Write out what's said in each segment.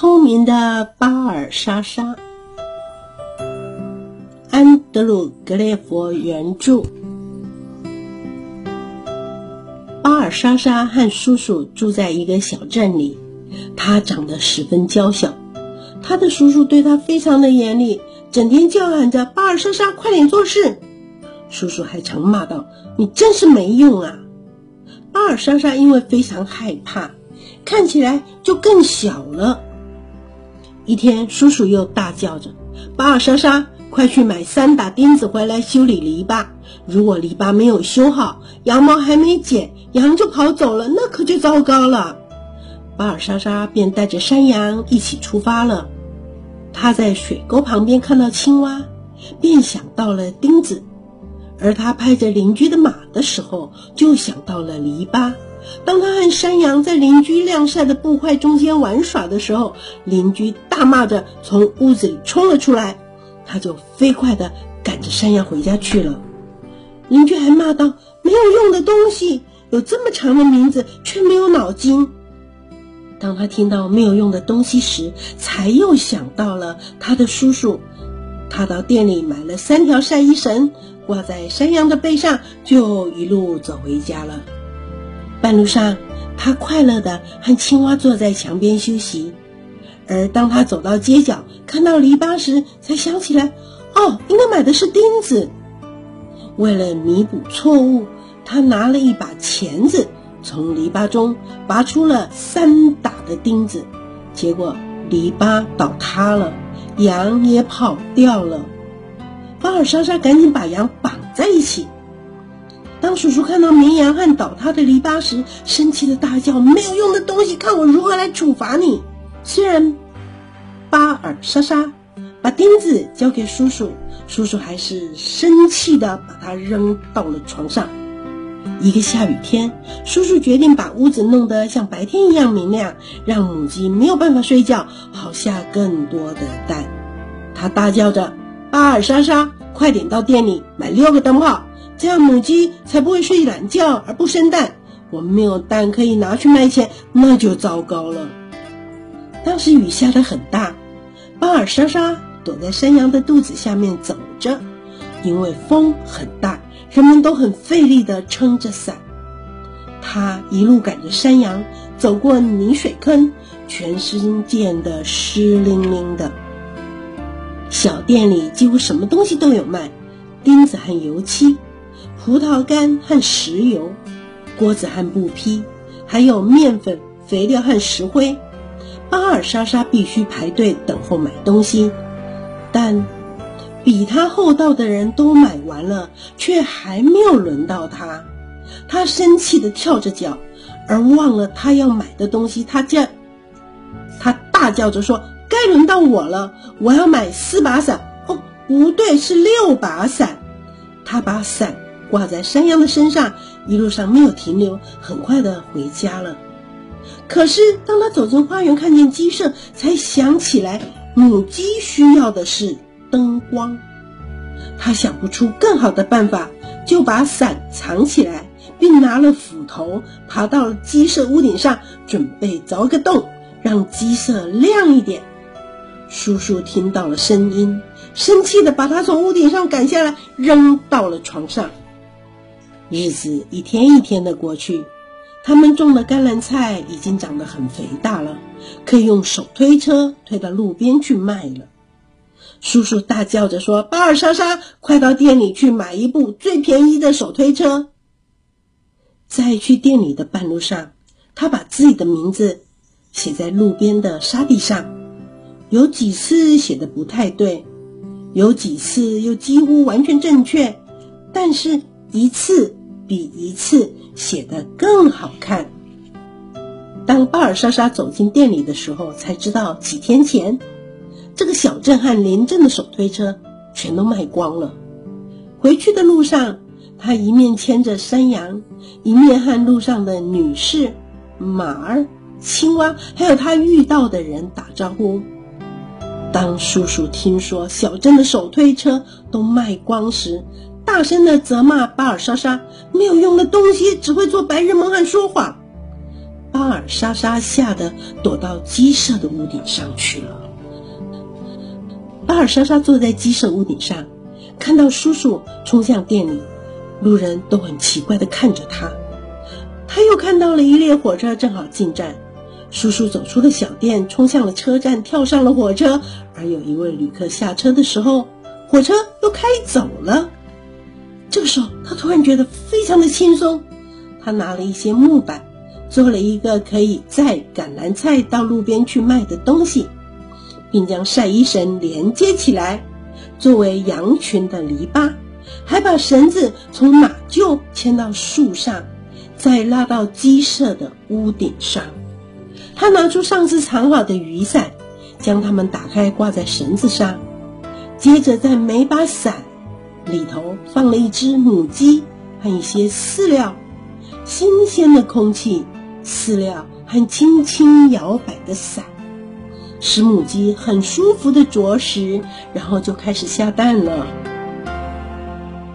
聪明的巴尔莎莎，安德鲁·格列佛原著。巴尔莎莎和叔叔住在一个小镇里，他长得十分娇小，他的叔叔对他非常的严厉，整天叫喊着：“巴尔莎莎，快点做事！”叔叔还常骂道：“你真是没用啊！”巴尔莎莎因为非常害怕，看起来就更小了。一天，叔叔又大叫着：“巴尔莎莎，快去买三打钉子回来修理篱笆！如果篱笆没有修好，羊毛还没剪，羊就跑走了，那可就糟糕了。”巴尔莎莎便带着山羊一起出发了。他在水沟旁边看到青蛙，便想到了钉子；而他拍着邻居的马的时候，就想到了篱笆。当他和山羊在邻居晾晒的布块中间玩耍的时候，邻居他骂着从屋子里冲了出来，他就飞快地赶着山羊回家去了。邻居还骂道：“没有用的东西，有这么长的名字却没有脑筋。”当他听到没有用的东西时，才又想到了他的叔叔。他到店里买了三条晒衣绳，挂在山羊的背上，就一路走回家了。半路上，他快乐地和青蛙坐在墙边休息。而当他走到街角，看到篱笆时，才想起来，哦，应该买的是钉子。为了弥补错误，他拿了一把钳子，从篱笆中拔出了三打的钉子。结果篱笆倒塌了，羊也跑掉了。巴尔莎莎赶紧把羊绑在一起。当叔叔看到绵羊和倒塌的篱笆时，生气的大叫：“没有用的东西，看我如何来处罚你！”虽然巴尔莎莎把钉子交给叔叔，叔叔还是生气的把它扔到了床上。一个下雨天，叔叔决定把屋子弄得像白天一样明亮，让母鸡没有办法睡觉，好下更多的蛋。他大叫着：“巴尔莎莎，快点到店里买六个灯泡！”这样母鸡才不会睡懒觉而不生蛋。我们没有蛋可以拿去卖钱，那就糟糕了。当时雨下得很大，巴尔莎莎躲在山羊的肚子下面走着，因为风很大，人们都很费力地撑着伞。他一路赶着山羊走过泥水坑，全身溅得湿淋淋的。小店里几乎什么东西都有卖，钉子和油漆。葡萄干和石油，锅子和布匹，还有面粉、肥料和石灰。巴尔莎莎必须排队等候买东西，但比他厚道的人都买完了，却还没有轮到他。他生气的跳着脚，而忘了他要买的东西。他叫，他大叫着说：“该轮到我了！我要买四把伞。哦，不对，是六把伞。”他把伞。挂在山羊的身上，一路上没有停留，很快的回家了。可是当他走进花园，看见鸡舍，才想起来母鸡需要的是灯光。他想不出更好的办法，就把伞藏起来，并拿了斧头爬到了鸡舍屋顶上，准备凿个洞，让鸡舍亮一点。叔叔听到了声音，生气的把他从屋顶上赶下来，扔到了床上。日子一天一天的过去，他们种的甘蓝菜已经长得很肥大了，可以用手推车推到路边去卖了。叔叔大叫着说：“巴尔莎莎，快到店里去买一部最便宜的手推车。”在去店里的半路上，他把自己的名字写在路边的沙地上，有几次写的不太对，有几次又几乎完全正确，但是一次。比一次写得更好看。当巴尔莎莎走进店里的时候，才知道几天前，这个小镇和邻镇的手推车全都卖光了。回去的路上，他一面牵着山羊，一面和路上的女士、马儿、青蛙，还有他遇到的人打招呼。当叔叔听说小镇的手推车都卖光时，大声的责骂巴尔莎莎没有用的东西，只会做白日梦和说谎。巴尔莎莎吓得躲到鸡舍的屋顶上去了。巴尔莎莎坐在鸡舍屋顶上，看到叔叔冲向店里，路人都很奇怪的看着他。他又看到了一列火车正好进站，叔叔走出了小店，冲向了车站，跳上了火车。而有一位旅客下车的时候，火车又开走了。时候，他突然觉得非常的轻松。他拿了一些木板，做了一个可以载橄榄菜到路边去卖的东西，并将晒衣绳连接起来，作为羊群的篱笆，还把绳子从马厩牵到树上，再拉到鸡舍的屋顶上。他拿出上次藏好的雨伞，将它们打开挂在绳子上，接着在每把伞。里头放了一只母鸡和一些饲料，新鲜的空气、饲料和轻轻摇摆的伞，使母鸡很舒服的啄食，然后就开始下蛋了。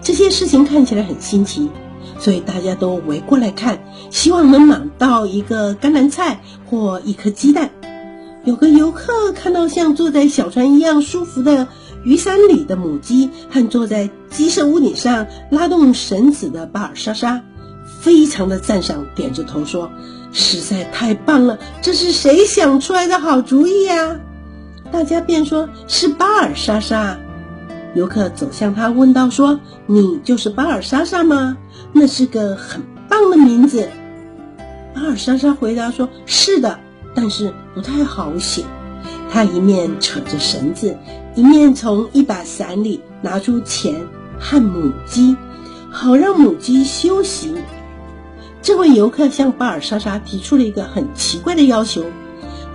这些事情看起来很新奇，所以大家都围过来看，希望能买到一个甘蓝菜或一颗鸡蛋。有个游客看到像坐在小船一样舒服的。雨伞里的母鸡和坐在鸡舍屋顶上拉动绳子的巴尔莎莎，非常的赞赏，点着头说：“实在太棒了，这是谁想出来的好主意呀？”大家便说是巴尔莎莎。游客走向他，问道：“说你就是巴尔莎莎吗？那是个很棒的名字。”巴尔莎莎回答说：“是的，但是不太好写。”他一面扯着绳子，一面从一把伞里拿出钱和母鸡，好让母鸡休息。这位游客向巴尔莎莎提出了一个很奇怪的要求，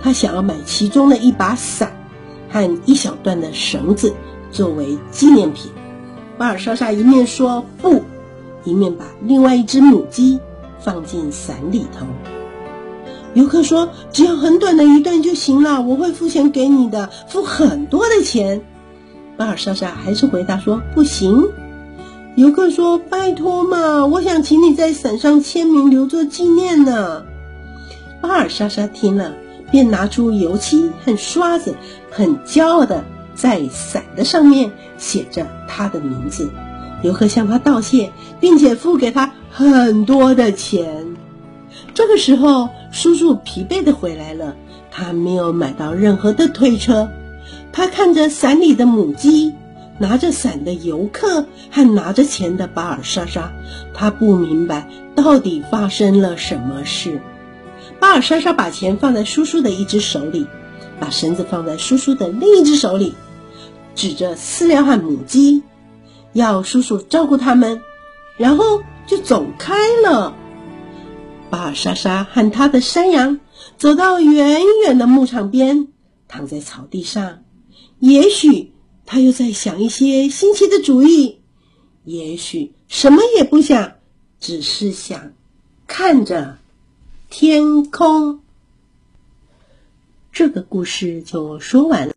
他想要买其中的一把伞和一小段的绳子作为纪念品。巴尔莎莎一面说不，一面把另外一只母鸡放进伞里头。游客说：“只要很短的一段就行了，我会付钱给你的，付很多的钱。”巴尔莎莎还是回答说：“不行。”游客说：“拜托嘛，我想请你在伞上签名，留作纪念呢。”巴尔莎莎听了，便拿出油漆和刷子，很骄傲的在伞的上面写着他的名字。游客向他道谢，并且付给他很多的钱。这个时候，叔叔疲惫的回来了。他没有买到任何的推车。他看着伞里的母鸡，拿着伞的游客和拿着钱的巴尔莎莎，他不明白到底发生了什么事。巴尔莎莎把钱放在叔叔的一只手里，把绳子放在叔叔的另一只手里，指着饲料和母鸡，要叔叔照顾他们，然后就走开了。巴尔莎莎和他的山羊走到远远的牧场边，躺在草地上。也许他又在想一些新奇的主意，也许什么也不想，只是想看着天空。这个故事就说完了。